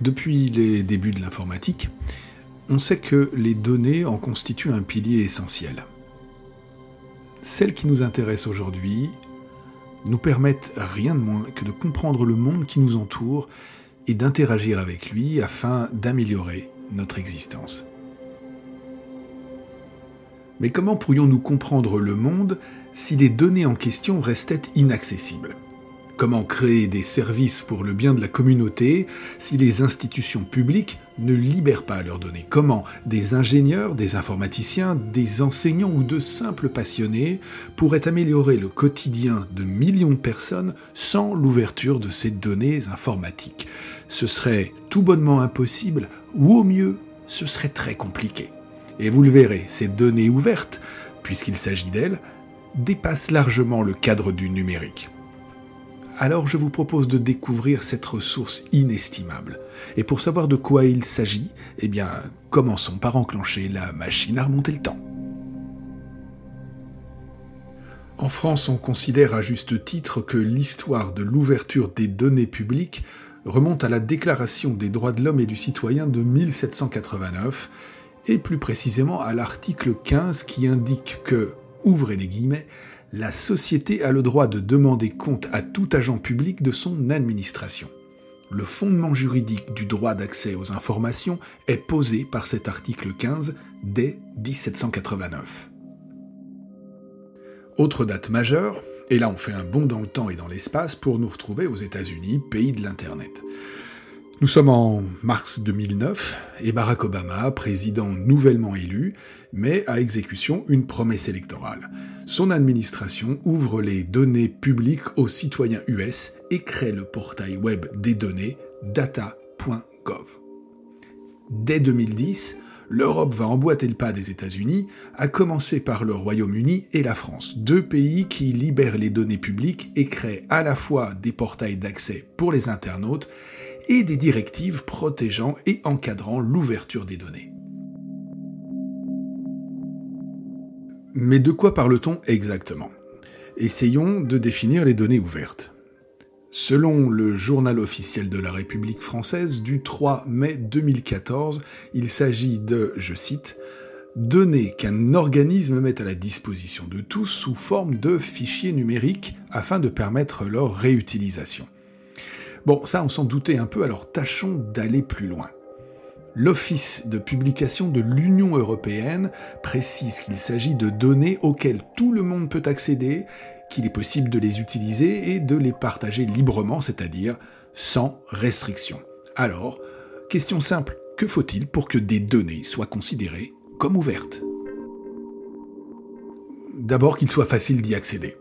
Depuis les débuts de l'informatique, on sait que les données en constituent un pilier essentiel. Celles qui nous intéressent aujourd'hui nous permettent rien de moins que de comprendre le monde qui nous entoure et d'interagir avec lui afin d'améliorer notre existence. Mais comment pourrions-nous comprendre le monde si les données en question restaient inaccessibles? Comment créer des services pour le bien de la communauté si les institutions publiques ne libèrent pas leurs données. Comment des ingénieurs, des informaticiens, des enseignants ou de simples passionnés pourraient améliorer le quotidien de millions de personnes sans l'ouverture de ces données informatiques? Ce serait tout bonnement impossible ou au mieux, ce serait très compliqué. Et vous le verrez, ces données ouvertes, puisqu'il s'agit d'elles, dépassent largement le cadre du numérique alors je vous propose de découvrir cette ressource inestimable. Et pour savoir de quoi il s'agit, eh bien, commençons par enclencher la machine à remonter le temps. En France, on considère à juste titre que l'histoire de l'ouverture des données publiques remonte à la Déclaration des droits de l'homme et du citoyen de 1789, et plus précisément à l'article 15 qui indique que, ouvrez les guillemets, la société a le droit de demander compte à tout agent public de son administration. Le fondement juridique du droit d'accès aux informations est posé par cet article 15 dès 1789. Autre date majeure, et là on fait un bond dans le temps et dans l'espace pour nous retrouver aux États-Unis, pays de l'Internet. Nous sommes en mars 2009 et Barack Obama, président nouvellement élu, met à exécution une promesse électorale. Son administration ouvre les données publiques aux citoyens US et crée le portail web des données data.gov. Dès 2010, l'Europe va emboîter le pas des États-Unis, à commencer par le Royaume-Uni et la France, deux pays qui libèrent les données publiques et créent à la fois des portails d'accès pour les internautes et des directives protégeant et encadrant l'ouverture des données. Mais de quoi parle-t-on exactement? Essayons de définir les données ouvertes. Selon le journal officiel de la République française du 3 mai 2014, il s'agit de, je cite, données qu'un organisme met à la disposition de tous sous forme de fichiers numériques afin de permettre leur réutilisation. Bon, ça on s'en doutait un peu, alors tâchons d'aller plus loin. L'Office de publication de l'Union européenne précise qu'il s'agit de données auxquelles tout le monde peut accéder, qu'il est possible de les utiliser et de les partager librement, c'est-à-dire sans restriction. Alors, question simple, que faut-il pour que des données soient considérées comme ouvertes? D'abord qu'il soit facile d'y accéder.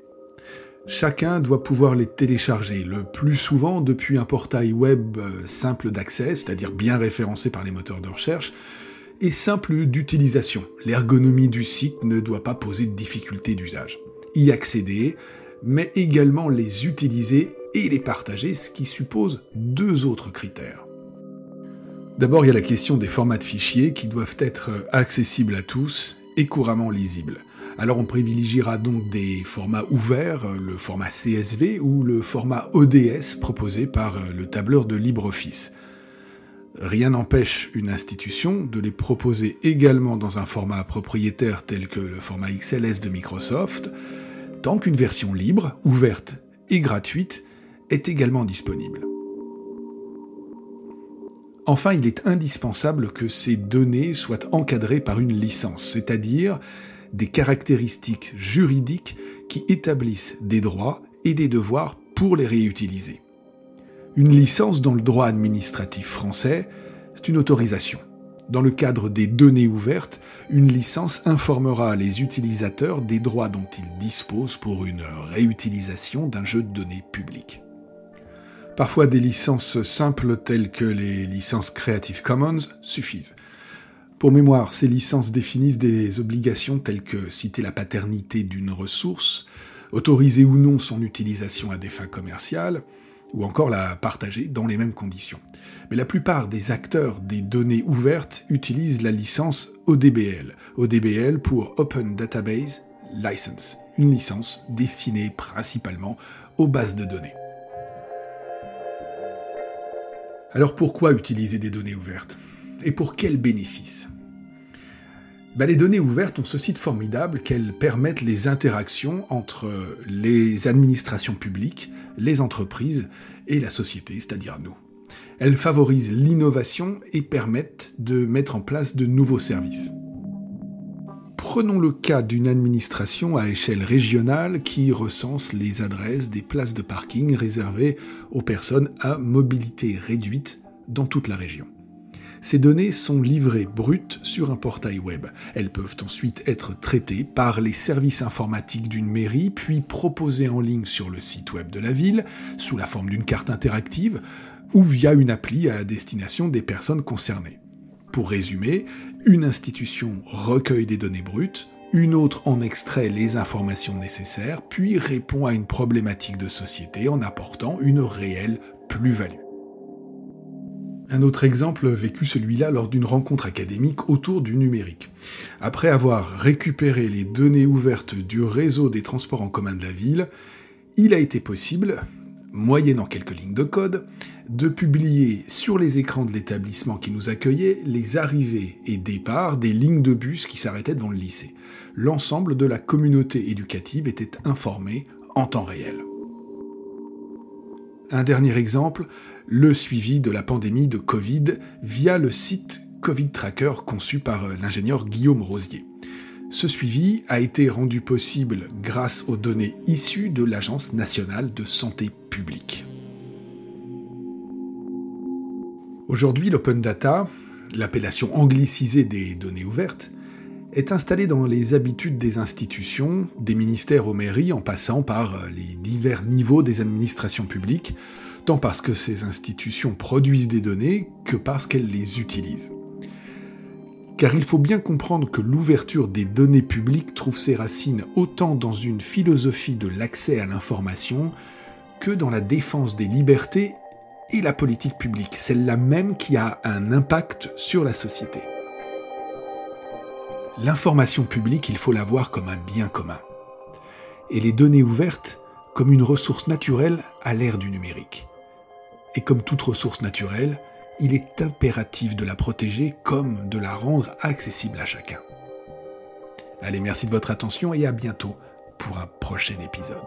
Chacun doit pouvoir les télécharger, le plus souvent depuis un portail web euh, simple d'accès, c'est-à-dire bien référencé par les moteurs de recherche, et simple d'utilisation. L'ergonomie du site ne doit pas poser de difficultés d'usage. Y accéder, mais également les utiliser et les partager, ce qui suppose deux autres critères. D'abord, il y a la question des formats de fichiers qui doivent être accessibles à tous et couramment lisibles. Alors on privilégiera donc des formats ouverts, le format CSV ou le format ODS proposé par le tableur de LibreOffice. Rien n'empêche une institution de les proposer également dans un format propriétaire tel que le format XLS de Microsoft, tant qu'une version libre, ouverte et gratuite est également disponible. Enfin, il est indispensable que ces données soient encadrées par une licence, c'est-à-dire des caractéristiques juridiques qui établissent des droits et des devoirs pour les réutiliser. Une licence dans le droit administratif français, c'est une autorisation. Dans le cadre des données ouvertes, une licence informera les utilisateurs des droits dont ils disposent pour une réutilisation d'un jeu de données public. Parfois des licences simples telles que les licences Creative Commons suffisent. Pour mémoire, ces licences définissent des obligations telles que citer la paternité d'une ressource, autoriser ou non son utilisation à des fins commerciales, ou encore la partager dans les mêmes conditions. Mais la plupart des acteurs des données ouvertes utilisent la licence ODBL, ODBL pour Open Database License, une licence destinée principalement aux bases de données. Alors pourquoi utiliser des données ouvertes? Et pour quels bénéfices bah, Les données ouvertes ont ceci de formidable qu'elles permettent les interactions entre les administrations publiques, les entreprises et la société, c'est-à-dire nous. Elles favorisent l'innovation et permettent de mettre en place de nouveaux services. Prenons le cas d'une administration à échelle régionale qui recense les adresses des places de parking réservées aux personnes à mobilité réduite dans toute la région. Ces données sont livrées brutes sur un portail web. Elles peuvent ensuite être traitées par les services informatiques d'une mairie, puis proposées en ligne sur le site web de la ville, sous la forme d'une carte interactive, ou via une appli à destination des personnes concernées. Pour résumer, une institution recueille des données brutes, une autre en extrait les informations nécessaires, puis répond à une problématique de société en apportant une réelle plus-value. Un autre exemple vécu celui-là lors d'une rencontre académique autour du numérique. Après avoir récupéré les données ouvertes du réseau des transports en commun de la ville, il a été possible, moyennant quelques lignes de code, de publier sur les écrans de l'établissement qui nous accueillait les arrivées et départs des lignes de bus qui s'arrêtaient devant le lycée. L'ensemble de la communauté éducative était informé en temps réel. Un dernier exemple, le suivi de la pandémie de Covid via le site Covid Tracker conçu par l'ingénieur Guillaume Rosier. Ce suivi a été rendu possible grâce aux données issues de l'Agence nationale de santé publique. Aujourd'hui, l'open data, l'appellation anglicisée des données ouvertes, est installée dans les habitudes des institutions, des ministères aux mairies, en passant par les divers niveaux des administrations publiques, tant parce que ces institutions produisent des données que parce qu'elles les utilisent. Car il faut bien comprendre que l'ouverture des données publiques trouve ses racines autant dans une philosophie de l'accès à l'information que dans la défense des libertés et la politique publique, celle-là même qui a un impact sur la société. L'information publique, il faut la voir comme un bien commun. Et les données ouvertes comme une ressource naturelle à l'ère du numérique. Et comme toute ressource naturelle, il est impératif de la protéger comme de la rendre accessible à chacun. Allez, merci de votre attention et à bientôt pour un prochain épisode.